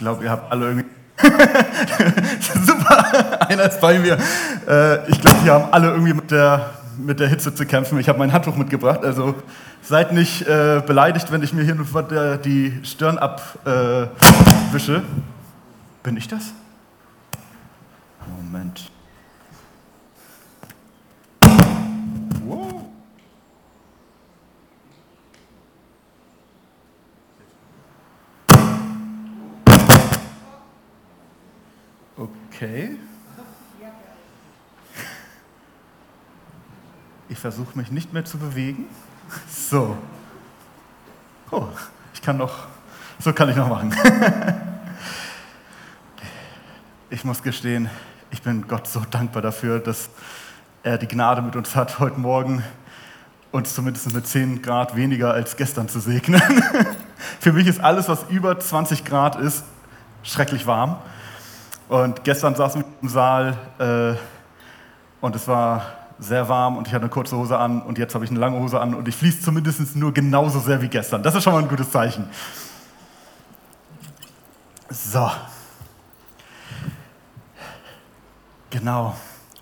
glaube, ihr habt alle irgendwie. Super, einer ist bei mir. Äh, ich glaube, wir haben alle irgendwie mit der, mit der Hitze zu kämpfen. Ich habe mein Handtuch mitgebracht, also seid nicht äh, beleidigt, wenn ich mir hier nur die Stirn abwische. Äh, Bin ich das? Moment. Okay. Ich versuche mich nicht mehr zu bewegen. So. Oh, ich kann noch, so kann ich noch machen. Ich muss gestehen, ich bin Gott so dankbar dafür, dass er die Gnade mit uns hat, heute Morgen uns zumindest mit 10 Grad weniger als gestern zu segnen. Für mich ist alles, was über 20 Grad ist, schrecklich warm. Und gestern saßen wir im Saal äh, und es war sehr warm und ich hatte eine kurze Hose an und jetzt habe ich eine lange Hose an und ich fließe zumindest nur genauso sehr wie gestern. Das ist schon mal ein gutes Zeichen. So. Genau.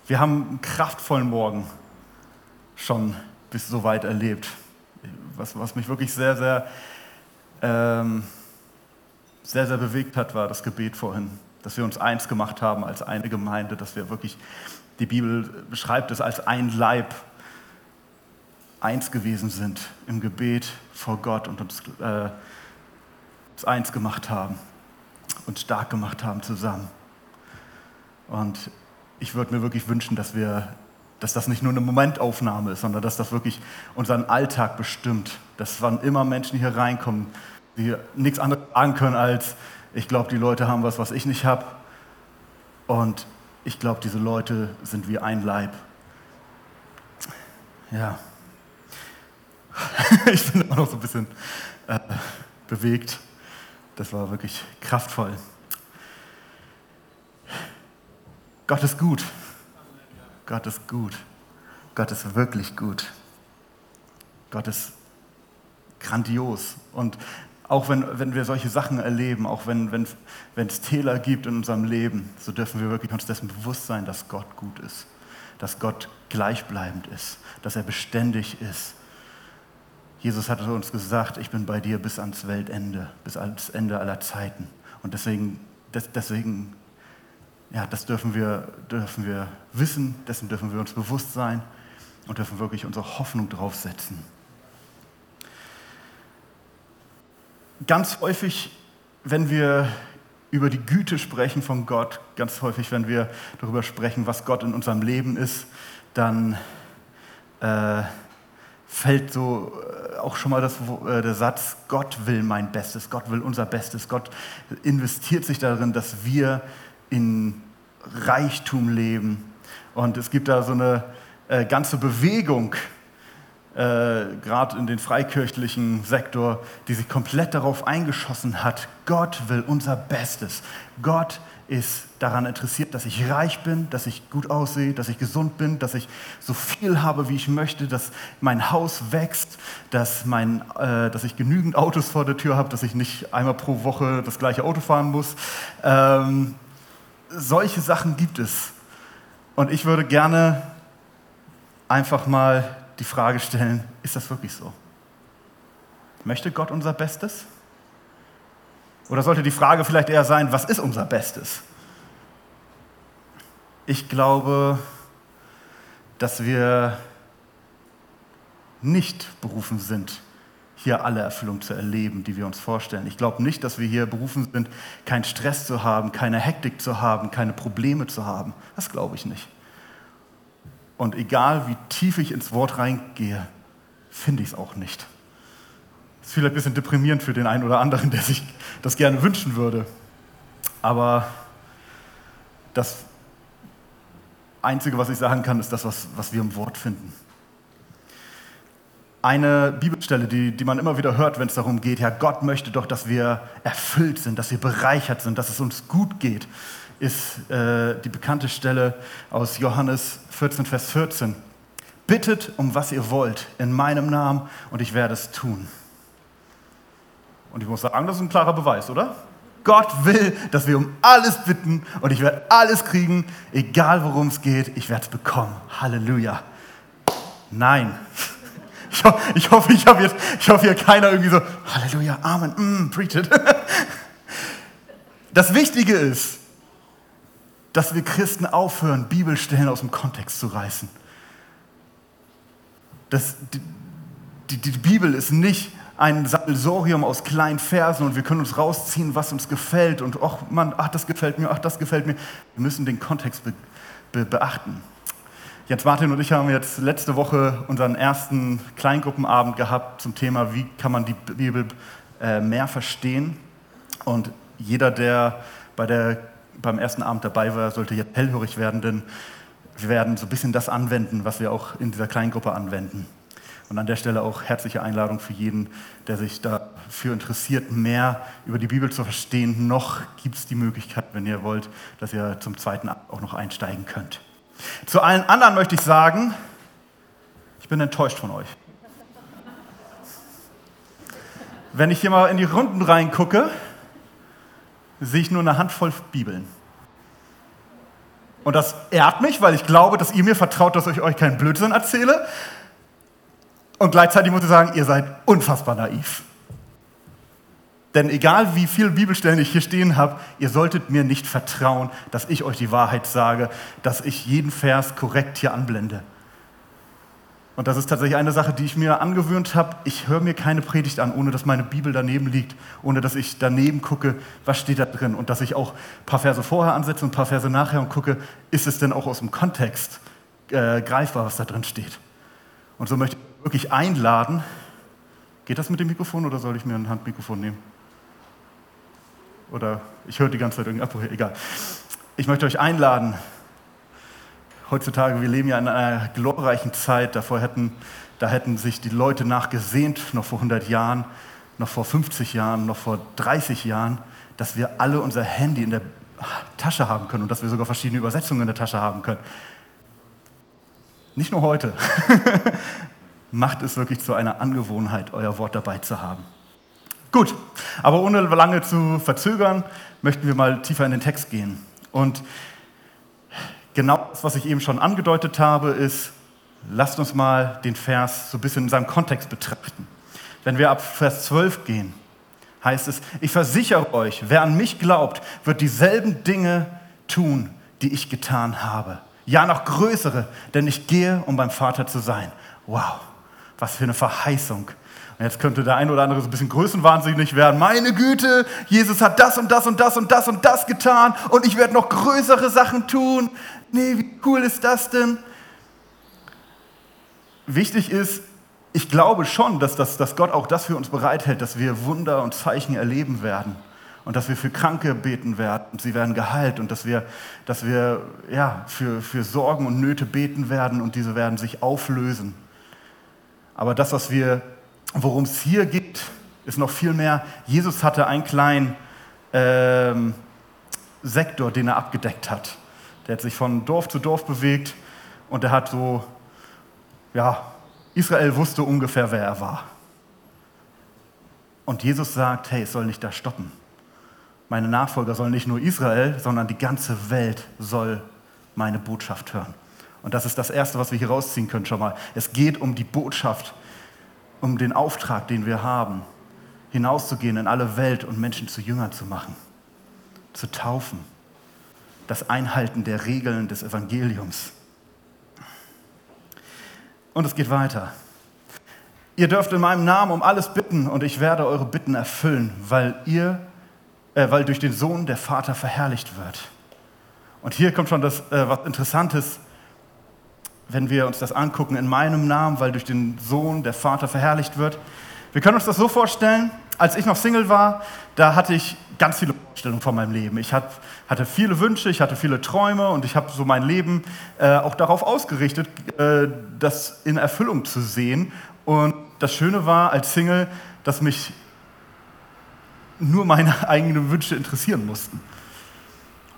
Wir haben einen kraftvollen Morgen schon bis so weit erlebt. Was, was mich wirklich sehr, sehr, ähm, sehr, sehr bewegt hat, war das Gebet vorhin dass wir uns eins gemacht haben als eine Gemeinde, dass wir wirklich, die Bibel beschreibt es als ein Leib, eins gewesen sind im Gebet vor Gott und uns, äh, uns eins gemacht haben und stark gemacht haben zusammen. Und ich würde mir wirklich wünschen, dass wir dass das nicht nur eine Momentaufnahme ist, sondern dass das wirklich unseren Alltag bestimmt. Dass wann immer Menschen hier reinkommen, die nichts anderes sagen können als, ich glaube, die Leute haben was, was ich nicht habe. Und ich glaube, diese Leute sind wie ein Leib. Ja. ich bin auch noch so ein bisschen äh, bewegt. Das war wirklich kraftvoll. Gott ist gut. Gott ist gut. Gott ist wirklich gut. Gott ist grandios. Und auch wenn, wenn wir solche Sachen erleben, auch wenn, wenn, wenn es Täler gibt in unserem Leben, so dürfen wir wirklich uns dessen bewusst sein, dass Gott gut ist, dass Gott gleichbleibend ist, dass er beständig ist. Jesus hat uns gesagt, ich bin bei dir bis ans Weltende, bis ans Ende aller Zeiten. Und deswegen, deswegen ja, das dürfen wir, dürfen wir wissen, dessen dürfen wir uns bewusst sein und dürfen wirklich unsere Hoffnung draufsetzen. Ganz häufig, wenn wir über die Güte sprechen von Gott, ganz häufig, wenn wir darüber sprechen, was Gott in unserem Leben ist, dann äh, fällt so äh, auch schon mal das, äh, der Satz, Gott will mein Bestes, Gott will unser Bestes, Gott investiert sich darin, dass wir in Reichtum leben. Und es gibt da so eine äh, ganze Bewegung, äh, gerade in den freikirchlichen Sektor, die sich komplett darauf eingeschossen hat, Gott will unser Bestes. Gott ist daran interessiert, dass ich reich bin, dass ich gut aussehe, dass ich gesund bin, dass ich so viel habe, wie ich möchte, dass mein Haus wächst, dass, mein, äh, dass ich genügend Autos vor der Tür habe, dass ich nicht einmal pro Woche das gleiche Auto fahren muss. Ähm, solche Sachen gibt es. Und ich würde gerne einfach mal die Frage stellen, ist das wirklich so? Möchte Gott unser Bestes? Oder sollte die Frage vielleicht eher sein, was ist unser Bestes? Ich glaube, dass wir nicht berufen sind, hier alle Erfüllung zu erleben, die wir uns vorstellen. Ich glaube nicht, dass wir hier berufen sind, keinen Stress zu haben, keine Hektik zu haben, keine Probleme zu haben. Das glaube ich nicht. Und egal wie tief ich ins Wort reingehe, finde ich es auch nicht. Ist vielleicht ein bisschen deprimierend für den einen oder anderen, der sich das gerne wünschen würde. Aber das Einzige, was ich sagen kann, ist das, was, was wir im Wort finden. Eine Bibelstelle, die, die man immer wieder hört, wenn es darum geht, ja, Gott möchte doch, dass wir erfüllt sind, dass wir bereichert sind, dass es uns gut geht ist äh, die bekannte Stelle aus Johannes 14, Vers 14. Bittet um was ihr wollt in meinem Namen und ich werde es tun. Und ich muss sagen, das ist ein klarer Beweis, oder? Gott will, dass wir um alles bitten und ich werde alles kriegen, egal worum es geht, ich werde es bekommen. Halleluja. Nein. Ich, ho ich hoffe, ich, jetzt, ich hoffe, hier keiner irgendwie so, Halleluja, Amen, mm, preach it. Das Wichtige ist, dass wir Christen aufhören, Bibelstellen aus dem Kontext zu reißen. Das, die, die, die Bibel ist nicht ein Sammelsorium aus kleinen Versen und wir können uns rausziehen, was uns gefällt und ach man, ach das gefällt mir, ach das gefällt mir. Wir müssen den Kontext be, be, beachten. Jens Martin und ich haben jetzt letzte Woche unseren ersten Kleingruppenabend gehabt zum Thema, wie kann man die Bibel äh, mehr verstehen. Und jeder, der bei der, beim ersten Abend dabei war, sollte jetzt hellhörig werden, denn wir werden so ein bisschen das anwenden, was wir auch in dieser Kleingruppe anwenden. Und an der Stelle auch herzliche Einladung für jeden, der sich dafür interessiert, mehr über die Bibel zu verstehen. Noch gibt es die Möglichkeit, wenn ihr wollt, dass ihr zum zweiten Abend auch noch einsteigen könnt. Zu allen anderen möchte ich sagen, ich bin enttäuscht von euch. Wenn ich hier mal in die Runden reingucke, sehe ich nur eine Handvoll Bibeln. Und das ehrt mich, weil ich glaube, dass ihr mir vertraut, dass ich euch keinen Blödsinn erzähle. Und gleichzeitig muss ich sagen, ihr seid unfassbar naiv. Denn egal wie viele Bibelstellen ich hier stehen habe, ihr solltet mir nicht vertrauen, dass ich euch die Wahrheit sage, dass ich jeden Vers korrekt hier anblende. Und das ist tatsächlich eine Sache, die ich mir angewöhnt habe. Ich höre mir keine Predigt an, ohne dass meine Bibel daneben liegt, ohne dass ich daneben gucke, was steht da drin. Und dass ich auch ein paar Verse vorher ansetze und ein paar Verse nachher und gucke, ist es denn auch aus dem Kontext äh, greifbar, was da drin steht. Und so möchte ich wirklich einladen. Geht das mit dem Mikrofon oder soll ich mir ein Handmikrofon nehmen? Oder ich höre die ganze Zeit irgendwie ab, egal. Ich möchte euch einladen. Heutzutage, wir leben ja in einer glorreichen Zeit. Davor hätten, da hätten sich die Leute nachgesehnt, noch vor 100 Jahren, noch vor 50 Jahren, noch vor 30 Jahren, dass wir alle unser Handy in der Tasche haben können und dass wir sogar verschiedene Übersetzungen in der Tasche haben können. Nicht nur heute. Macht es wirklich zu einer Angewohnheit, euer Wort dabei zu haben. Gut, aber ohne lange zu verzögern, möchten wir mal tiefer in den Text gehen. Und genau das, was ich eben schon angedeutet habe, ist, lasst uns mal den Vers so ein bisschen in seinem Kontext betrachten. Wenn wir ab Vers 12 gehen, heißt es, ich versichere euch, wer an mich glaubt, wird dieselben Dinge tun, die ich getan habe. Ja, noch größere, denn ich gehe, um beim Vater zu sein. Wow, was für eine Verheißung Jetzt könnte der eine oder andere so ein bisschen größenwahnsinnig werden. Meine Güte, Jesus hat das und das und das und das und das getan und ich werde noch größere Sachen tun. Nee, wie cool ist das denn? Wichtig ist, ich glaube schon, dass, das, dass Gott auch das für uns bereithält, dass wir Wunder und Zeichen erleben werden und dass wir für Kranke beten werden und sie werden geheilt und dass wir, dass wir ja, für, für Sorgen und Nöte beten werden und diese werden sich auflösen. Aber das, was wir Worum es hier geht, ist noch viel mehr, Jesus hatte einen kleinen ähm, Sektor, den er abgedeckt hat. Der hat sich von Dorf zu Dorf bewegt und er hat so, ja, Israel wusste ungefähr, wer er war. Und Jesus sagt, hey, es soll nicht da stoppen. Meine Nachfolger sollen nicht nur Israel, sondern die ganze Welt soll meine Botschaft hören. Und das ist das Erste, was wir hier rausziehen können schon mal. Es geht um die Botschaft um den Auftrag, den wir haben, hinauszugehen in alle Welt und Menschen zu Jüngern zu machen, zu taufen, das Einhalten der Regeln des Evangeliums. Und es geht weiter. Ihr dürft in meinem Namen um alles bitten und ich werde eure Bitten erfüllen, weil ihr, äh, weil durch den Sohn der Vater verherrlicht wird. Und hier kommt schon das, äh, was Interessantes wenn wir uns das angucken, in meinem Namen, weil durch den Sohn der Vater verherrlicht wird. Wir können uns das so vorstellen, als ich noch Single war, da hatte ich ganz viele Vorstellungen von meinem Leben. Ich hatte viele Wünsche, ich hatte viele Träume und ich habe so mein Leben äh, auch darauf ausgerichtet, äh, das in Erfüllung zu sehen. Und das Schöne war als Single, dass mich nur meine eigenen Wünsche interessieren mussten.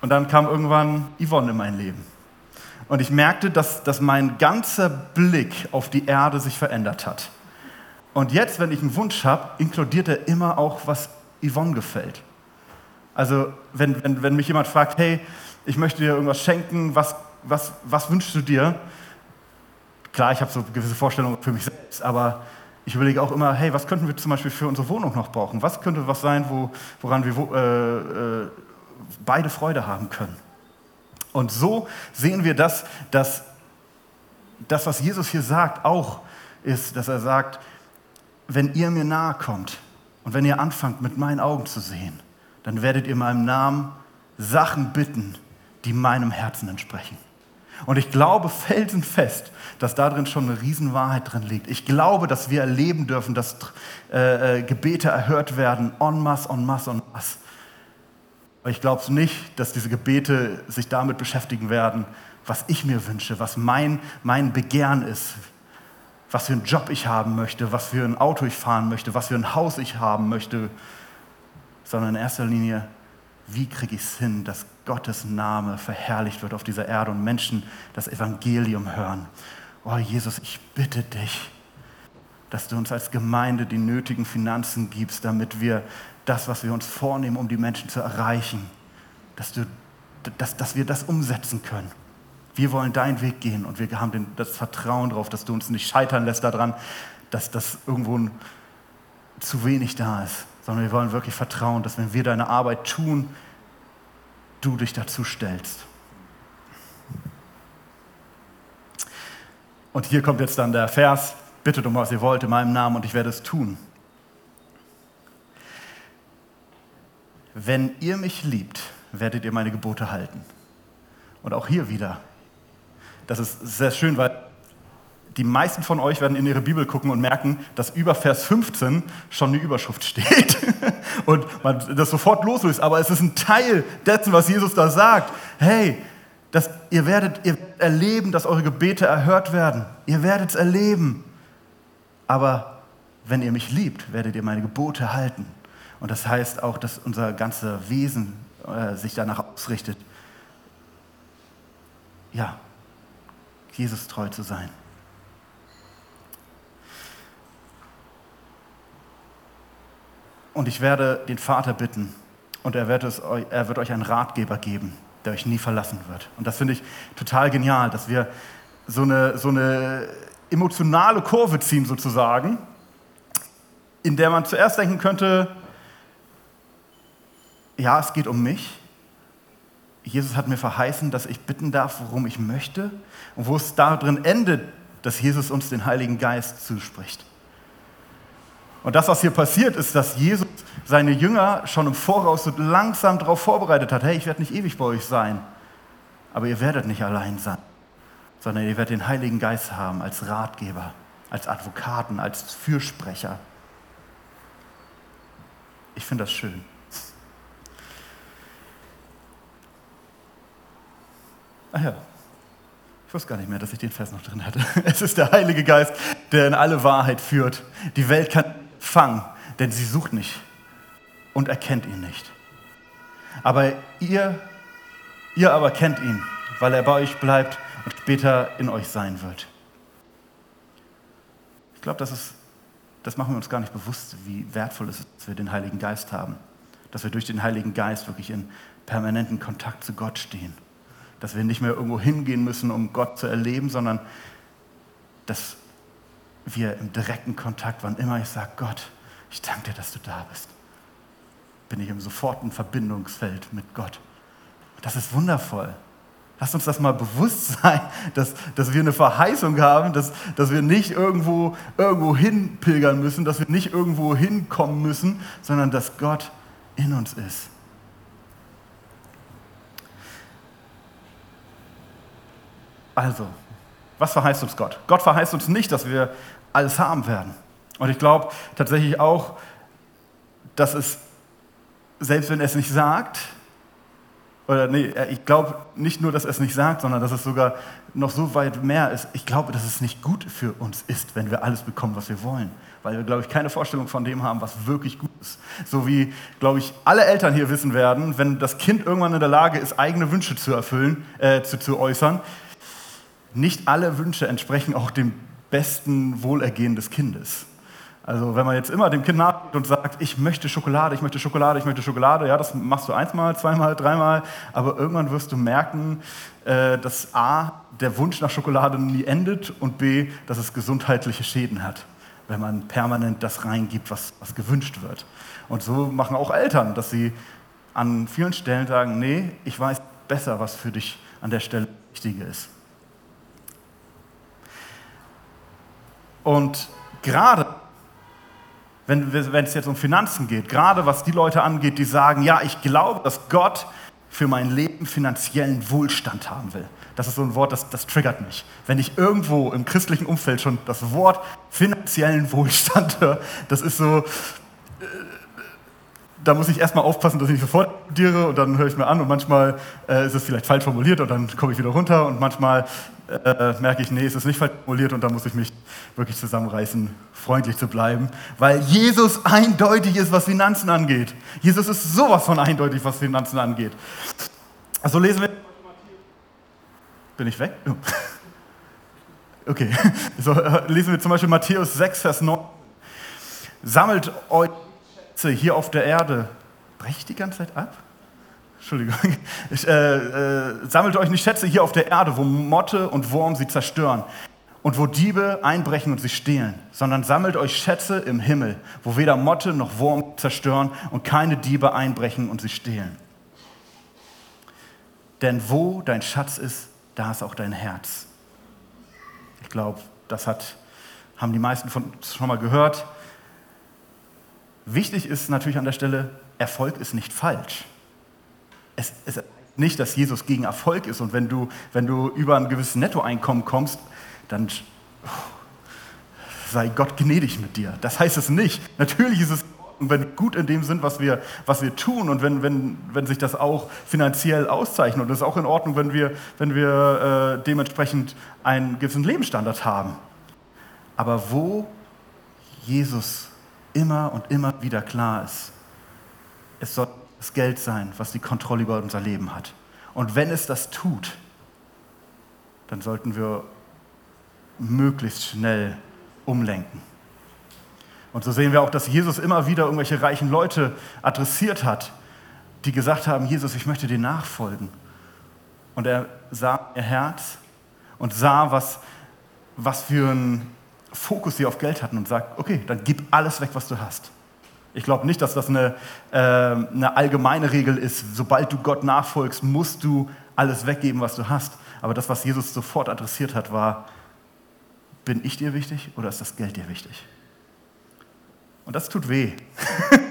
Und dann kam irgendwann Yvonne in mein Leben. Und ich merkte, dass, dass mein ganzer Blick auf die Erde sich verändert hat. Und jetzt, wenn ich einen Wunsch habe, inkludiert er immer auch, was Yvonne gefällt. Also wenn, wenn, wenn mich jemand fragt, hey, ich möchte dir irgendwas schenken, was, was, was wünschst du dir? Klar, ich habe so gewisse Vorstellungen für mich selbst, aber ich überlege auch immer, hey, was könnten wir zum Beispiel für unsere Wohnung noch brauchen? Was könnte was sein, wo, woran wir äh, äh, beide Freude haben können? Und so sehen wir das, dass das, was Jesus hier sagt, auch ist, dass er sagt, wenn ihr mir nahe kommt und wenn ihr anfangt, mit meinen Augen zu sehen, dann werdet ihr meinem Namen Sachen bitten, die meinem Herzen entsprechen. Und ich glaube felsenfest, dass darin schon eine Riesenwahrheit drin liegt. Ich glaube, dass wir erleben dürfen, dass äh, äh, Gebete erhört werden, en masse, en masse, en masse. Aber ich glaube nicht, dass diese Gebete sich damit beschäftigen werden, was ich mir wünsche, was mein, mein Begehren ist, was für einen Job ich haben möchte, was für ein Auto ich fahren möchte, was für ein Haus ich haben möchte, sondern in erster Linie, wie kriege ich es hin, dass Gottes Name verherrlicht wird auf dieser Erde und Menschen das Evangelium hören. Oh Jesus, ich bitte dich, dass du uns als Gemeinde die nötigen Finanzen gibst, damit wir das, was wir uns vornehmen, um die Menschen zu erreichen, dass, du, dass, dass wir das umsetzen können. Wir wollen deinen Weg gehen und wir haben den, das Vertrauen darauf, dass du uns nicht scheitern lässt daran, dass das irgendwo ein, zu wenig da ist, sondern wir wollen wirklich vertrauen, dass wenn wir deine Arbeit tun, du dich dazu stellst. Und hier kommt jetzt dann der Vers, bittet um was ihr wollt in meinem Namen und ich werde es tun. Wenn ihr mich liebt, werdet ihr meine Gebote halten. Und auch hier wieder, das ist sehr schön, weil die meisten von euch werden in ihre Bibel gucken und merken, dass über Vers 15 schon eine Überschrift steht und man das sofort loslöst. Aber es ist ein Teil dessen, was Jesus da sagt. Hey, das, ihr, werdet, ihr erleben, dass eure Gebete erhört werden. Ihr werdet es erleben. Aber wenn ihr mich liebt, werdet ihr meine Gebote halten. Und das heißt auch, dass unser ganzer Wesen äh, sich danach ausrichtet. Ja, Jesus treu zu sein. Und ich werde den Vater bitten und er wird, es, er wird euch einen Ratgeber geben, der euch nie verlassen wird. Und das finde ich total genial, dass wir so eine, so eine emotionale Kurve ziehen sozusagen, in der man zuerst denken könnte, ja, es geht um mich. Jesus hat mir verheißen, dass ich bitten darf, worum ich möchte. Und wo es darin endet, dass Jesus uns den Heiligen Geist zuspricht. Und das, was hier passiert, ist, dass Jesus seine Jünger schon im Voraus so langsam darauf vorbereitet hat, hey, ich werde nicht ewig bei euch sein, aber ihr werdet nicht allein sein, sondern ihr werdet den Heiligen Geist haben als Ratgeber, als Advokaten, als Fürsprecher. Ich finde das schön. Ach ja, ich wusste gar nicht mehr, dass ich den Vers noch drin hatte. Es ist der Heilige Geist, der in alle Wahrheit führt. Die Welt kann fangen, denn sie sucht nicht und erkennt ihn nicht. Aber ihr, ihr aber kennt ihn, weil er bei euch bleibt und später in euch sein wird. Ich glaube, das, das machen wir uns gar nicht bewusst, wie wertvoll es ist, dass wir den Heiligen Geist haben. Dass wir durch den Heiligen Geist wirklich in permanenten Kontakt zu Gott stehen. Dass wir nicht mehr irgendwo hingehen müssen, um Gott zu erleben, sondern dass wir im direkten Kontakt, wann immer ich sage, Gott, ich danke dir, dass du da bist, bin ich im sofortigen Verbindungsfeld mit Gott. Das ist wundervoll. Lasst uns das mal bewusst sein, dass, dass wir eine Verheißung haben, dass, dass wir nicht irgendwo, irgendwo hinpilgern müssen, dass wir nicht irgendwo hinkommen müssen, sondern dass Gott in uns ist. Also, was verheißt uns Gott? Gott verheißt uns nicht, dass wir alles haben werden. Und ich glaube tatsächlich auch, dass es, selbst wenn er es nicht sagt, oder nee, ich glaube nicht nur, dass er es nicht sagt, sondern dass es sogar noch so weit mehr ist. Ich glaube, dass es nicht gut für uns ist, wenn wir alles bekommen, was wir wollen. Weil wir, glaube ich, keine Vorstellung von dem haben, was wirklich gut ist. So wie, glaube ich, alle Eltern hier wissen werden, wenn das Kind irgendwann in der Lage ist, eigene Wünsche zu erfüllen, äh, zu, zu äußern, nicht alle Wünsche entsprechen auch dem besten Wohlergehen des Kindes. Also wenn man jetzt immer dem Kind nachgeht und sagt, ich möchte Schokolade, ich möchte Schokolade, ich möchte Schokolade, ja, das machst du einmal, zweimal, dreimal, aber irgendwann wirst du merken, äh, dass A, der Wunsch nach Schokolade nie endet und B, dass es gesundheitliche Schäden hat, wenn man permanent das reingibt, was, was gewünscht wird. Und so machen auch Eltern, dass sie an vielen Stellen sagen, nee, ich weiß besser, was für dich an der Stelle wichtiger ist. Und gerade wenn, wenn es jetzt um Finanzen geht, gerade was die Leute angeht, die sagen, ja, ich glaube, dass Gott für mein Leben finanziellen Wohlstand haben will. Das ist so ein Wort, das, das triggert mich. Wenn ich irgendwo im christlichen Umfeld schon das Wort finanziellen Wohlstand höre, das ist so, da muss ich erstmal aufpassen, dass ich nicht sofort studiere und dann höre ich mir an und manchmal äh, ist es vielleicht falsch formuliert und dann komme ich wieder runter und manchmal äh, merke ich, nee, es ist nicht falsch formuliert und dann muss ich mich wirklich zusammenreißen, freundlich zu bleiben, weil Jesus eindeutig ist, was Finanzen angeht. Jesus ist sowas von eindeutig, was Finanzen angeht. Also lesen wir. Bin ich weg? Oh. Okay, so, äh, lesen wir zum Beispiel Matthäus 6, Vers 9. Sammelt euch Schätze hier auf der Erde. Brecht die ganze Zeit ab? Entschuldigung. Ich, äh, äh, sammelt euch nicht Schätze hier auf der Erde, wo Motte und Wurm sie zerstören und wo Diebe einbrechen und sie stehlen, sondern sammelt euch Schätze im Himmel, wo weder Motte noch Wurm zerstören und keine Diebe einbrechen und sie stehlen. Denn wo dein Schatz ist, da ist auch dein Herz. Ich glaube, das hat, haben die meisten von uns schon mal gehört. Wichtig ist natürlich an der Stelle, Erfolg ist nicht falsch. Es ist nicht, dass Jesus gegen Erfolg ist und wenn du, wenn du über ein gewisses Nettoeinkommen kommst, dann sei Gott gnädig mit dir. Das heißt es nicht. Natürlich ist es wenn gut in dem sind, was wir, was wir tun und wenn, wenn, wenn sich das auch finanziell auszeichnet. Und es ist auch in Ordnung, wenn wir, wenn wir äh, dementsprechend einen gewissen Lebensstandard haben. Aber wo Jesus immer und immer wieder klar ist. Es soll das Geld sein, was die Kontrolle über unser Leben hat. Und wenn es das tut, dann sollten wir möglichst schnell umlenken. Und so sehen wir auch, dass Jesus immer wieder irgendwelche reichen Leute adressiert hat, die gesagt haben, Jesus, ich möchte dir nachfolgen. Und er sah ihr Herz und sah, was, was für ein Fokus sie auf Geld hatten und sagt, okay, dann gib alles weg, was du hast. Ich glaube nicht, dass das eine, äh, eine allgemeine Regel ist. Sobald du Gott nachfolgst, musst du alles weggeben, was du hast. Aber das, was Jesus sofort adressiert hat, war, bin ich dir wichtig oder ist das Geld dir wichtig? Und das tut weh.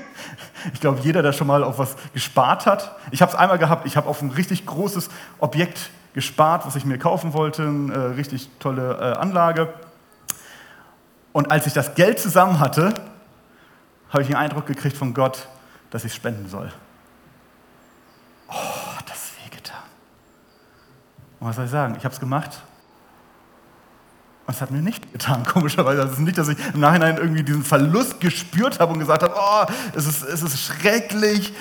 ich glaube, jeder, der schon mal auf was gespart hat, ich habe es einmal gehabt, ich habe auf ein richtig großes Objekt gespart, was ich mir kaufen wollte, eine richtig tolle äh, Anlage. Und als ich das Geld zusammen hatte, habe ich den Eindruck gekriegt von Gott, dass ich spenden soll. Oh, das ist wehgetan. Und was soll ich sagen? Ich habe es gemacht. Und es hat mir nicht getan, komischerweise. Das ist nicht, dass ich im Nachhinein irgendwie diesen Verlust gespürt habe und gesagt habe, oh, es ist, es ist schrecklich.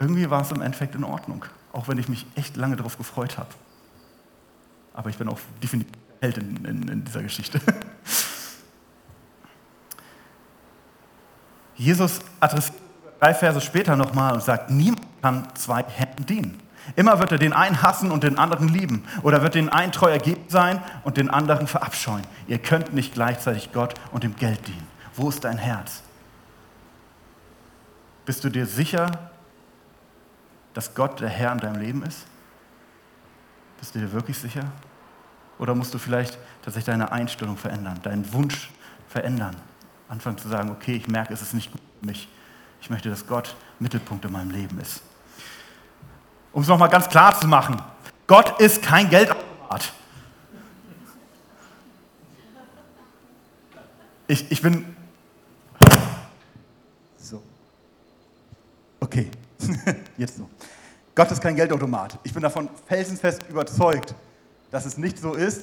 Irgendwie war es im Endeffekt in Ordnung, auch wenn ich mich echt lange darauf gefreut habe. Aber ich bin auch definitiv Held in, in, in dieser Geschichte. Jesus adressiert drei Verse später nochmal und sagt, niemand kann zwei Herren dienen. Immer wird er den einen hassen und den anderen lieben. Oder wird den einen treu ergeben sein und den anderen verabscheuen. Ihr könnt nicht gleichzeitig Gott und dem Geld dienen. Wo ist dein Herz? Bist du dir sicher, dass Gott der Herr in deinem Leben ist? Bist du dir wirklich sicher? Oder musst du vielleicht tatsächlich deine Einstellung verändern, deinen Wunsch verändern? Anfangen zu sagen, okay, ich merke, es ist nicht gut für mich. Ich möchte, dass Gott Mittelpunkt in meinem Leben ist. Um es nochmal ganz klar zu machen, Gott ist kein Geldautomat. Ich, ich bin... So. Okay, jetzt so. Gott ist kein Geldautomat. Ich bin davon felsenfest überzeugt, dass es nicht so ist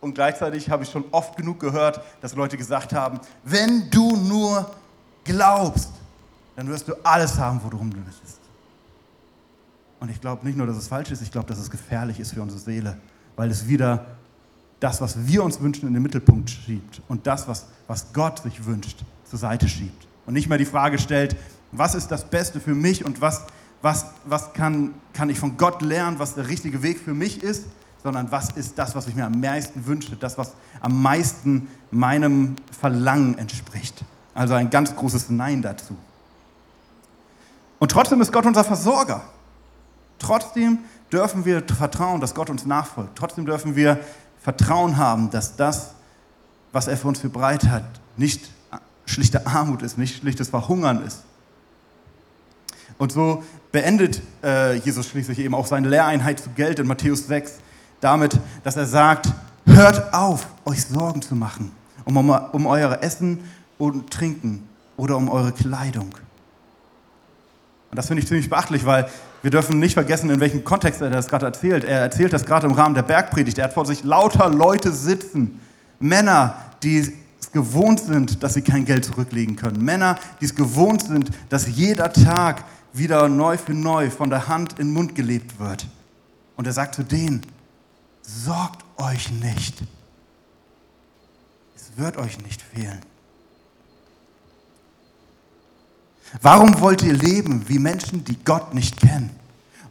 und gleichzeitig habe ich schon oft genug gehört, dass Leute gesagt haben, wenn du nur glaubst, dann wirst du alles haben, worum du bist. Und ich glaube nicht nur, dass es falsch ist, ich glaube, dass es gefährlich ist für unsere Seele, weil es wieder das, was wir uns wünschen, in den Mittelpunkt schiebt und das, was, was Gott sich wünscht, zur Seite schiebt. Und nicht mehr die Frage stellt, was ist das Beste für mich und was, was, was kann, kann ich von Gott lernen, was der richtige Weg für mich ist, sondern was ist das, was ich mir am meisten wünsche, das, was am meisten meinem Verlangen entspricht. Also ein ganz großes Nein dazu. Und trotzdem ist Gott unser Versorger. Trotzdem dürfen wir vertrauen, dass Gott uns nachfolgt. Trotzdem dürfen wir Vertrauen haben, dass das, was er für uns bereit hat, nicht schlichte Armut ist, nicht schlichtes Verhungern ist. Und so beendet äh, Jesus schließlich eben auch seine Lehreinheit zu Geld in Matthäus 6 damit, dass er sagt, hört auf, euch Sorgen zu machen um, um, um euer Essen und Trinken oder um eure Kleidung. Und das finde ich ziemlich beachtlich, weil wir dürfen nicht vergessen, in welchem Kontext er das gerade erzählt. Er erzählt das gerade im Rahmen der Bergpredigt. Er hat vor sich lauter Leute sitzen, Männer, die es gewohnt sind, dass sie kein Geld zurücklegen können. Männer, die es gewohnt sind, dass jeder Tag wieder neu für neu von der Hand in den Mund gelebt wird. Und er sagt zu denen, sorgt euch nicht. Es wird euch nicht fehlen. Warum wollt ihr leben wie Menschen, die Gott nicht kennen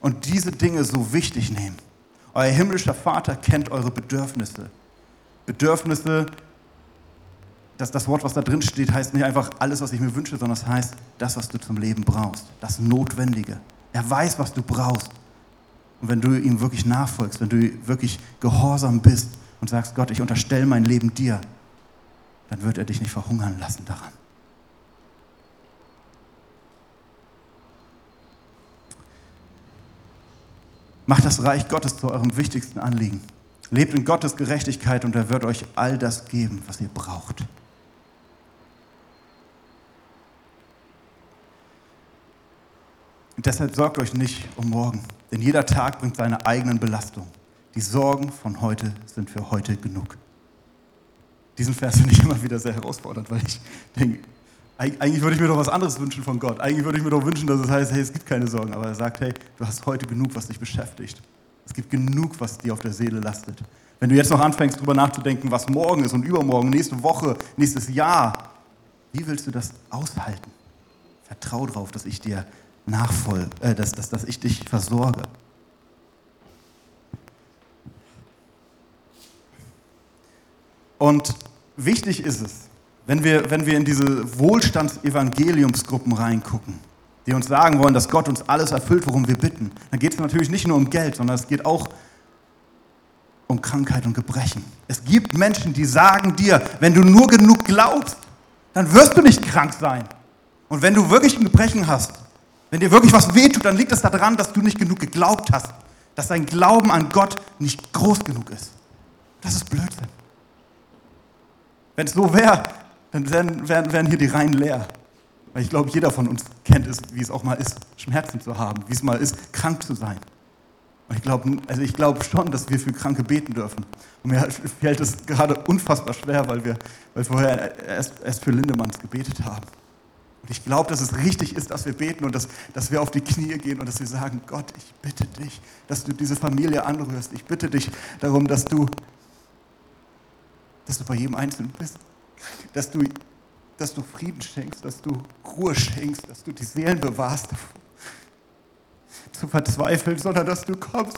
und diese Dinge so wichtig nehmen? Euer himmlischer Vater kennt eure Bedürfnisse. Bedürfnisse, dass das Wort, was da drin steht, heißt nicht einfach alles, was ich mir wünsche, sondern es heißt das, was du zum Leben brauchst, das Notwendige. Er weiß, was du brauchst. Und wenn du ihm wirklich nachfolgst, wenn du wirklich gehorsam bist und sagst, Gott, ich unterstelle mein Leben dir, dann wird er dich nicht verhungern lassen daran. Macht das Reich Gottes zu eurem wichtigsten Anliegen. Lebt in Gottes Gerechtigkeit und er wird euch all das geben, was ihr braucht. Und deshalb sorgt euch nicht um morgen, denn jeder Tag bringt seine eigenen Belastungen. Die Sorgen von heute sind für heute genug. Diesen Vers finde ich immer wieder sehr herausfordernd, weil ich denke, eigentlich würde ich mir doch was anderes wünschen von Gott. Eigentlich würde ich mir doch wünschen, dass es heißt, hey, es gibt keine Sorgen. Aber er sagt, hey, du hast heute genug, was dich beschäftigt. Es gibt genug, was dir auf der Seele lastet. Wenn du jetzt noch anfängst, darüber nachzudenken, was morgen ist und übermorgen, nächste Woche, nächstes Jahr, wie willst du das aushalten? Vertrau darauf, dass ich dir nachfolge, äh, dass, dass, dass ich dich versorge. Und wichtig ist es, wenn wir, wenn wir in diese Wohlstandsevangeliumsgruppen reingucken, die uns sagen wollen, dass Gott uns alles erfüllt, worum wir bitten, dann geht es natürlich nicht nur um Geld, sondern es geht auch um Krankheit und Gebrechen. Es gibt Menschen, die sagen dir, wenn du nur genug glaubst, dann wirst du nicht krank sein. Und wenn du wirklich ein Gebrechen hast, wenn dir wirklich was wehtut, dann liegt es daran, dass du nicht genug geglaubt hast, dass dein Glauben an Gott nicht groß genug ist. Das ist Blödsinn. Wenn es so wäre, dann wären, wären, wären hier die Reihen leer. Weil ich glaube, jeder von uns kennt es, wie es auch mal ist, Schmerzen zu haben, wie es mal ist, krank zu sein. Und ich glaube also glaub schon, dass wir für Kranke beten dürfen. Und mir fällt es gerade unfassbar schwer, weil wir, weil vorher erst, erst für Lindemanns gebetet haben. Und ich glaube, dass es richtig ist, dass wir beten und dass, dass wir auf die Knie gehen und dass wir sagen, Gott, ich bitte dich, dass du diese Familie anrührst. Ich bitte dich darum, dass du, dass du bei jedem Einzelnen bist dass du, dass du Frieden schenkst, dass du Ruhe schenkst, dass du die Seelen bewahrst, zu verzweifeln, sondern dass du kommst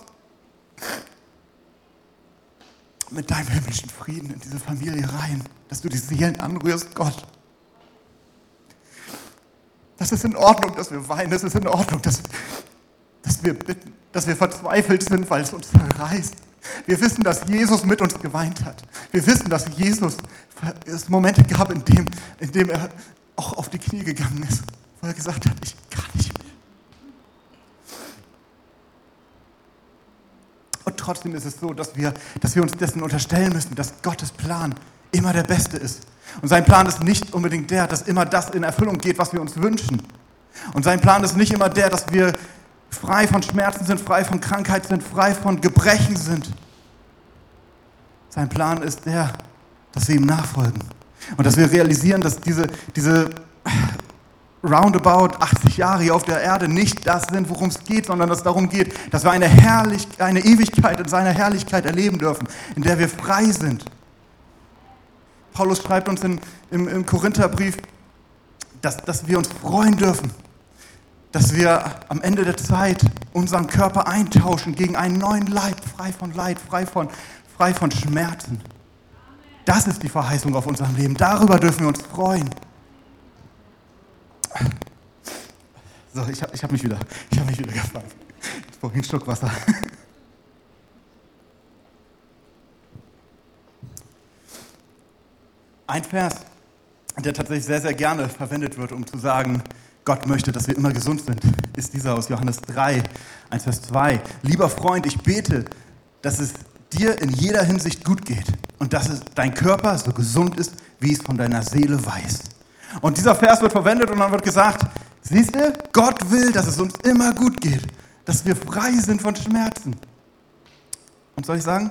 mit deinem himmlischen Frieden in diese Familie rein, dass du die Seelen anrührst, Gott. Das ist in Ordnung, dass wir weinen, das ist in Ordnung, dass, dass wir bitten, dass wir verzweifelt sind, weil es uns zerreißt. Wir wissen, dass Jesus mit uns geweint hat. Wir wissen, dass Jesus es Momente gab, in dem, in dem er auch auf die Knie gegangen ist, wo er gesagt hat, ich kann nicht mehr. Und trotzdem ist es so, dass wir, dass wir uns dessen unterstellen müssen, dass Gottes Plan immer der beste ist. Und sein Plan ist nicht unbedingt der, dass immer das in Erfüllung geht, was wir uns wünschen. Und sein Plan ist nicht immer der, dass wir frei von Schmerzen sind, frei von Krankheit sind, frei von Gebrechen sind. Sein Plan ist der, dass wir ihm nachfolgen und dass wir realisieren, dass diese, diese roundabout 80 Jahre hier auf der Erde nicht das sind, worum es geht, sondern dass es darum geht, dass wir eine, Herrlich eine Ewigkeit in seiner Herrlichkeit erleben dürfen, in der wir frei sind. Paulus schreibt uns in, im, im Korintherbrief, dass, dass wir uns freuen dürfen, dass wir am Ende der Zeit unseren Körper eintauschen gegen einen neuen Leib, frei von Leid, frei von, frei von Schmerzen. Das ist die Verheißung auf unserem Leben. Darüber dürfen wir uns freuen. So, ich habe ich hab mich wieder, ich habe mich wieder gefangen. Ich brauche einen Schluck Wasser. Ein Vers, der tatsächlich sehr, sehr gerne verwendet wird, um zu sagen, Gott möchte, dass wir immer gesund sind, ist dieser aus Johannes 3, 1 Vers 2. Lieber Freund, ich bete, dass es dir in jeder Hinsicht gut geht und dass es dein Körper so gesund ist, wie es von deiner Seele weiß. Und dieser Vers wird verwendet und dann wird gesagt, siehst du, Gott will, dass es uns immer gut geht, dass wir frei sind von Schmerzen. Und soll ich sagen,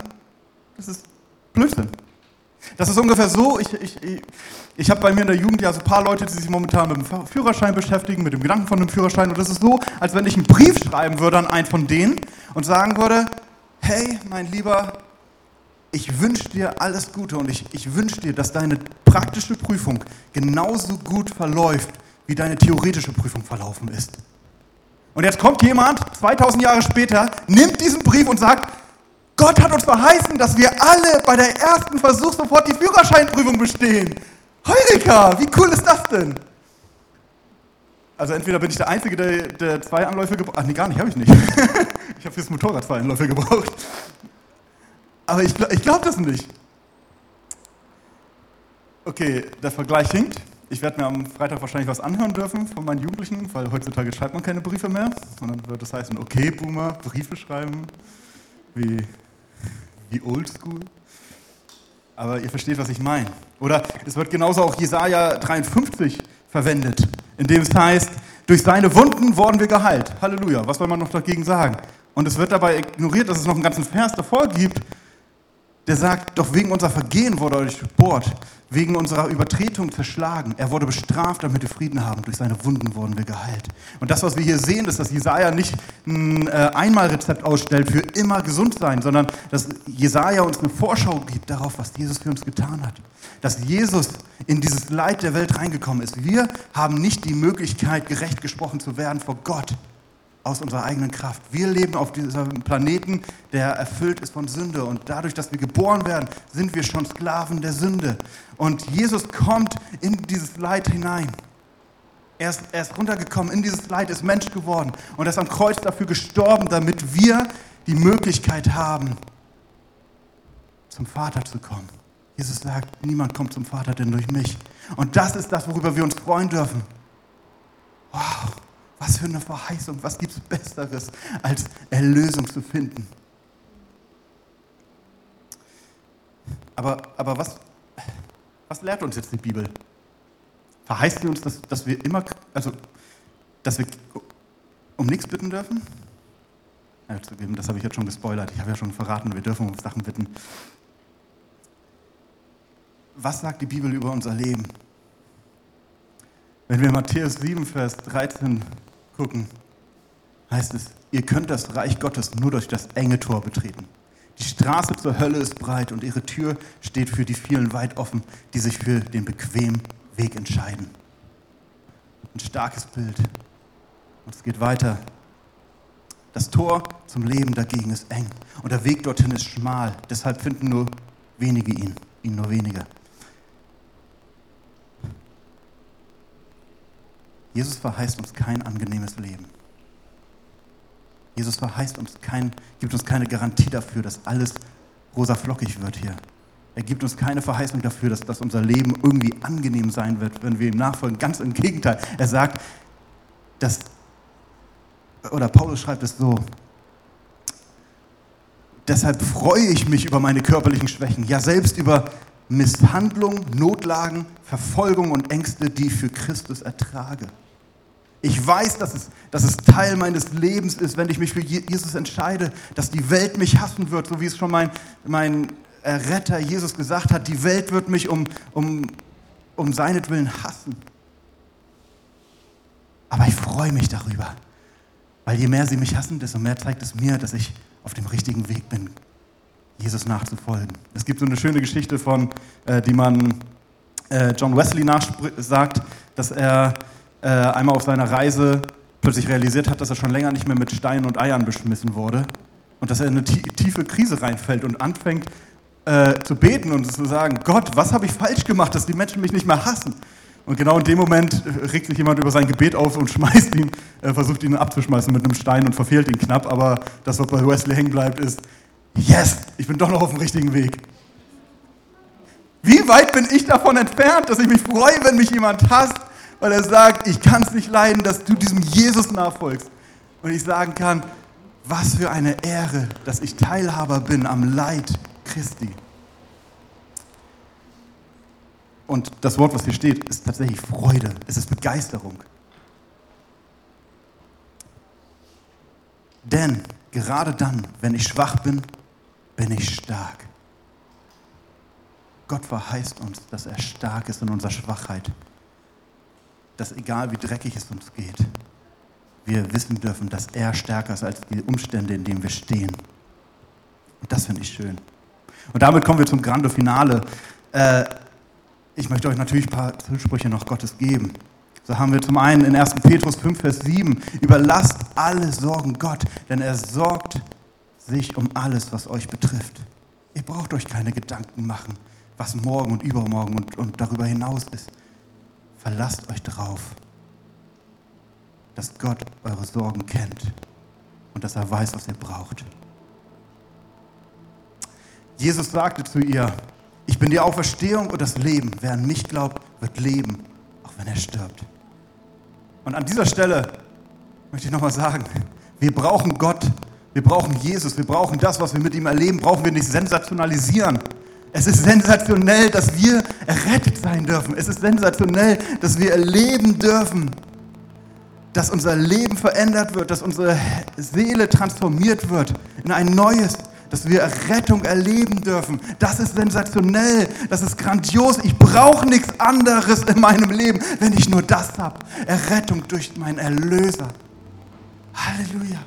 das ist Blödsinn. Das ist ungefähr so, ich, ich, ich, habe bei mir in der Jugend ja so ein paar Leute, die sich momentan mit dem Führerschein beschäftigen, mit dem Gedanken von einem Führerschein. Und das ist so, als wenn ich einen Brief schreiben würde an einen von denen und sagen würde, hey, mein Lieber, ich wünsche dir alles Gute und ich, ich wünsche dir, dass deine praktische Prüfung genauso gut verläuft, wie deine theoretische Prüfung verlaufen ist. Und jetzt kommt jemand, 2000 Jahre später, nimmt diesen Brief und sagt, Gott hat uns verheißen, dass wir alle bei der ersten Versuch sofort die Führerscheinprüfung bestehen. Heureka, wie cool ist das denn? Also entweder bin ich der Einzige, der, der zwei Anläufe gebraucht Ach nee, gar nicht, habe ich nicht. ich habe fürs Motorrad zwei Anläufe gebraucht. Aber ich, ich glaube das nicht. Okay, der Vergleich hinkt. Ich werde mir am Freitag wahrscheinlich was anhören dürfen von meinen Jugendlichen, weil heutzutage schreibt man keine Briefe mehr. Dann wird es heißen, okay, Boomer, Briefe schreiben. Wie wie oldschool. Aber ihr versteht, was ich meine. Oder es wird genauso auch Jesaja 53 verwendet, in dem es heißt, durch seine Wunden wurden wir geheilt. Halleluja. Was soll man noch dagegen sagen? Und es wird dabei ignoriert, dass es noch einen ganzen Vers davor gibt, der sagt, doch wegen unserer Vergehen wurde er durchbohrt, wegen unserer Übertretung zerschlagen. Er wurde bestraft, damit wir Frieden haben. Durch seine Wunden wurden wir geheilt. Und das, was wir hier sehen, ist, dass Jesaja nicht ein äh, Einmalrezept ausstellt für immer gesund sein, sondern dass Jesaja uns eine Vorschau gibt darauf, was Jesus für uns getan hat. Dass Jesus in dieses Leid der Welt reingekommen ist. Wir haben nicht die Möglichkeit, gerecht gesprochen zu werden vor Gott aus unserer eigenen Kraft. Wir leben auf diesem Planeten, der erfüllt ist von Sünde. Und dadurch, dass wir geboren werden, sind wir schon Sklaven der Sünde. Und Jesus kommt in dieses Leid hinein. Er ist, er ist runtergekommen in dieses Leid, ist Mensch geworden und ist am Kreuz dafür gestorben, damit wir die Möglichkeit haben, zum Vater zu kommen. Jesus sagt, niemand kommt zum Vater denn durch mich. Und das ist das, worüber wir uns freuen dürfen. Was für eine Verheißung, was gibt es Besseres, als Erlösung zu finden? Aber, aber was, was lehrt uns jetzt die Bibel? Verheißt sie uns, dass, dass wir immer, also, dass wir um nichts bitten dürfen? Das habe ich jetzt schon gespoilert. Ich habe ja schon verraten, wir dürfen um Sachen bitten. Was sagt die Bibel über unser Leben? Wenn wir Matthäus 7, Vers 13 gucken, heißt es, ihr könnt das Reich Gottes nur durch das enge Tor betreten. Die Straße zur Hölle ist breit und ihre Tür steht für die vielen weit offen, die sich für den bequemen Weg entscheiden. Ein starkes Bild. Und es geht weiter. Das Tor zum Leben dagegen ist eng und der Weg dorthin ist schmal. Deshalb finden nur wenige ihn, ihn nur wenige. Jesus verheißt uns kein angenehmes Leben. Jesus verheißt uns kein, gibt uns keine Garantie dafür, dass alles rosa flockig wird hier. Er gibt uns keine Verheißung dafür, dass, dass unser Leben irgendwie angenehm sein wird, wenn wir ihm nachfolgen. Ganz im Gegenteil. Er sagt, dass, oder Paulus schreibt es so, deshalb freue ich mich über meine körperlichen Schwächen, ja selbst über Misshandlung, Notlagen, Verfolgung und Ängste, die ich für Christus ertrage. Ich weiß, dass es, dass es Teil meines Lebens ist, wenn ich mich für Jesus entscheide, dass die Welt mich hassen wird, so wie es schon mein, mein Retter Jesus gesagt hat, die Welt wird mich um, um, um seinetwillen hassen. Aber ich freue mich darüber, weil je mehr sie mich hassen, desto mehr zeigt es mir, dass ich auf dem richtigen Weg bin, Jesus nachzufolgen. Es gibt so eine schöne Geschichte von, äh, die man äh, John Wesley nachsagt, dass er äh, einmal auf seiner Reise plötzlich realisiert hat, dass er schon länger nicht mehr mit Steinen und Eiern beschmissen wurde und dass er in eine tiefe Krise reinfällt und anfängt äh, zu beten und zu sagen, Gott, was habe ich falsch gemacht, dass die Menschen mich nicht mehr hassen? Und genau in dem Moment äh, regt sich jemand über sein Gebet auf und schmeißt ihn, äh, versucht ihn abzuschmeißen mit einem Stein und verfehlt ihn knapp. Aber das, was bei Wesley hängen bleibt, ist, yes, ich bin doch noch auf dem richtigen Weg. Wie weit bin ich davon entfernt, dass ich mich freue, wenn mich jemand hasst, weil er sagt, ich kann es nicht leiden, dass du diesem Jesus nachfolgst. Und ich sagen kann, was für eine Ehre, dass ich Teilhaber bin am Leid Christi. Und das Wort, was hier steht, ist tatsächlich Freude, es ist Begeisterung. Denn gerade dann, wenn ich schwach bin, bin ich stark. Gott verheißt uns, dass er stark ist in unserer Schwachheit. Dass egal wie dreckig es uns geht, wir wissen dürfen, dass er stärker ist als die Umstände, in denen wir stehen. Und das finde ich schön. Und damit kommen wir zum Grande Finale. Äh, ich möchte euch natürlich ein paar Zusprüche noch Gottes geben. So haben wir zum einen in 1. Petrus 5, Vers 7, überlasst alle Sorgen Gott, denn er sorgt sich um alles, was euch betrifft. Ihr braucht euch keine Gedanken machen, was morgen und übermorgen und, und darüber hinaus ist. Verlasst euch darauf, dass Gott eure Sorgen kennt und dass er weiß, was ihr braucht. Jesus sagte zu ihr, ich bin die Auferstehung und das Leben. Wer an mich glaubt, wird leben, auch wenn er stirbt. Und an dieser Stelle möchte ich nochmal sagen, wir brauchen Gott, wir brauchen Jesus, wir brauchen das, was wir mit ihm erleben, brauchen wir nicht sensationalisieren. Es ist sensationell, dass wir errettet sein dürfen. Es ist sensationell, dass wir erleben dürfen, dass unser Leben verändert wird, dass unsere Seele transformiert wird in ein neues, dass wir Rettung erleben dürfen. Das ist sensationell, das ist grandios. Ich brauche nichts anderes in meinem Leben, wenn ich nur das habe. Errettung durch meinen Erlöser. Halleluja.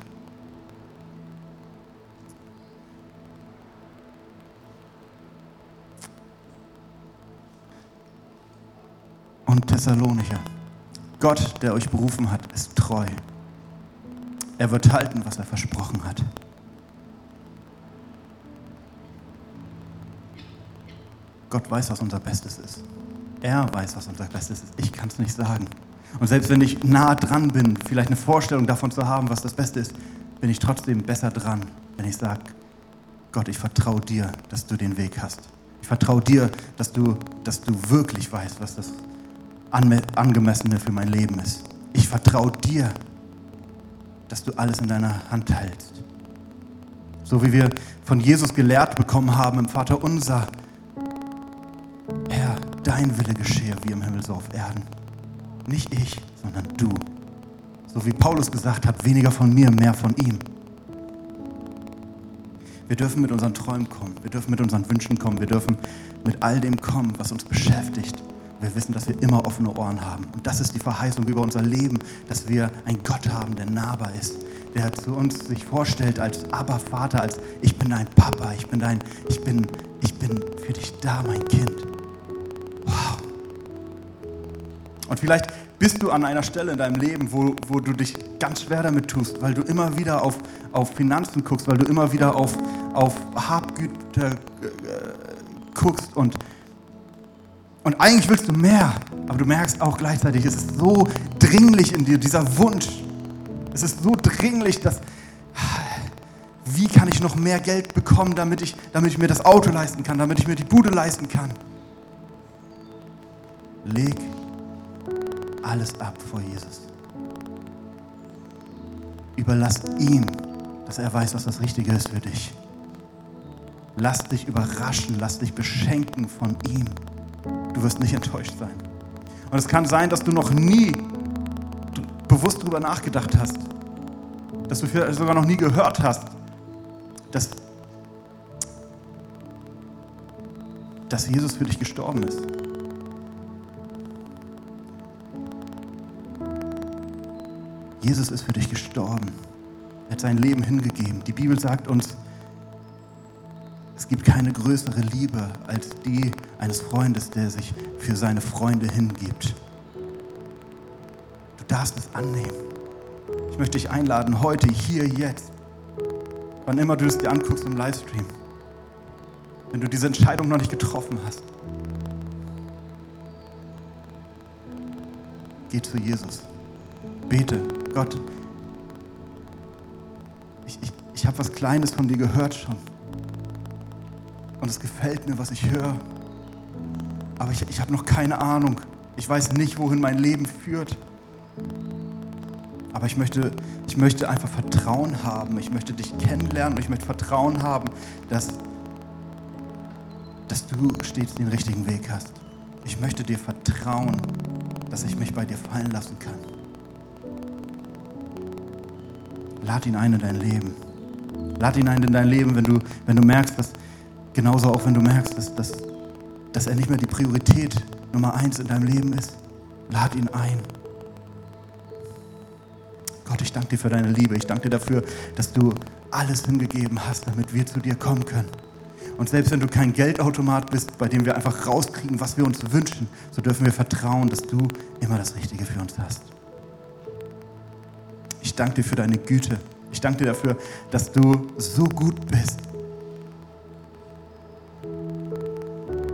Und Thessalonicher. Gott, der euch berufen hat, ist treu. Er wird halten, was er versprochen hat. Gott weiß, was unser Bestes ist. Er weiß, was unser Bestes ist. Ich kann es nicht sagen. Und selbst wenn ich nah dran bin, vielleicht eine Vorstellung davon zu haben, was das Beste ist, bin ich trotzdem besser dran, wenn ich sage, Gott, ich vertraue dir, dass du den Weg hast. Ich vertraue dir, dass du, dass du wirklich weißt, was das ist angemessene für mein Leben ist. Ich vertraue dir, dass du alles in deiner Hand hältst. So wie wir von Jesus gelehrt bekommen haben im Vater unser. Herr, dein Wille geschehe wie im Himmel so auf Erden. Nicht ich, sondern du. So wie Paulus gesagt hat, weniger von mir, mehr von ihm. Wir dürfen mit unseren Träumen kommen, wir dürfen mit unseren Wünschen kommen, wir dürfen mit all dem kommen, was uns beschäftigt. Wir wissen, dass wir immer offene Ohren haben. Und das ist die Verheißung über unser Leben, dass wir einen Gott haben, der nahbar ist, der zu uns sich vorstellt als Aber Vater, als ich bin dein Papa, ich bin dein, ich bin, ich bin für dich da, mein Kind. Wow. Und vielleicht bist du an einer Stelle in deinem Leben, wo, wo du dich ganz schwer damit tust, weil du immer wieder auf, auf Finanzen guckst, weil du immer wieder auf, auf Habgüter äh, guckst und und eigentlich willst du mehr, aber du merkst auch gleichzeitig, es ist so dringlich in dir, dieser Wunsch. Es ist so dringlich, dass, wie kann ich noch mehr Geld bekommen, damit ich, damit ich mir das Auto leisten kann, damit ich mir die Bude leisten kann? Leg alles ab vor Jesus. Überlass ihm, dass er weiß, was das Richtige ist für dich. Lass dich überraschen, lass dich beschenken von ihm. Du wirst nicht enttäuscht sein. Und es kann sein, dass du noch nie bewusst darüber nachgedacht hast, dass du vielleicht sogar noch nie gehört hast, dass, dass Jesus für dich gestorben ist. Jesus ist für dich gestorben. Er hat sein Leben hingegeben. Die Bibel sagt uns, gibt keine größere Liebe als die eines Freundes, der sich für seine Freunde hingibt. Du darfst es annehmen. Ich möchte dich einladen, heute, hier, jetzt, wann immer du es dir anguckst im Livestream, wenn du diese Entscheidung noch nicht getroffen hast, geh zu Jesus. Bete, Gott, ich, ich, ich habe was Kleines von dir gehört schon. Und es gefällt mir, was ich höre. Aber ich, ich habe noch keine Ahnung. Ich weiß nicht, wohin mein Leben führt. Aber ich möchte, ich möchte einfach Vertrauen haben. Ich möchte dich kennenlernen und ich möchte Vertrauen haben, dass, dass du stets den richtigen Weg hast. Ich möchte dir vertrauen, dass ich mich bei dir fallen lassen kann. Lad ihn ein in dein Leben. Lad ihn ein in dein Leben, wenn du, wenn du merkst, dass, genauso auch wenn du merkst, dass, dass, dass er nicht mehr die Priorität Nummer eins in deinem Leben ist. Lad ihn ein. Gott, ich danke dir für deine Liebe. Ich danke dir dafür, dass du alles hingegeben hast, damit wir zu dir kommen können. Und selbst wenn du kein Geldautomat bist, bei dem wir einfach rauskriegen, was wir uns wünschen, so dürfen wir vertrauen, dass du immer das Richtige für uns hast. Ich danke dir für deine Güte. Ich danke dir dafür, dass du so gut bist.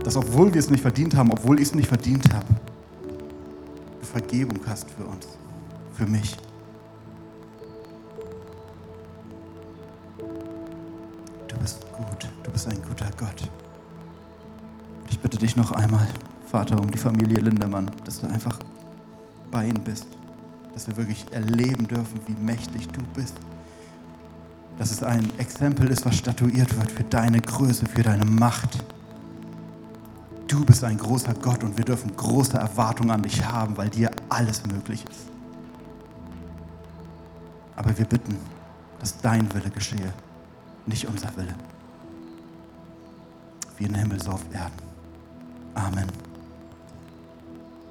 Dass obwohl wir es nicht verdient haben, obwohl ich es nicht verdient habe, du Vergebung hast für uns, für mich. bist ein guter Gott. Ich bitte dich noch einmal, Vater, um die Familie Lindemann, dass du einfach bei ihnen bist, dass wir wirklich erleben dürfen, wie mächtig du bist. Dass es ein Exempel ist, was statuiert wird für deine Größe, für deine Macht. Du bist ein großer Gott und wir dürfen große Erwartungen an dich haben, weil dir alles möglich ist. Aber wir bitten, dass dein Wille geschehe, nicht unser Wille wie in Himmel so auf Erden. Amen.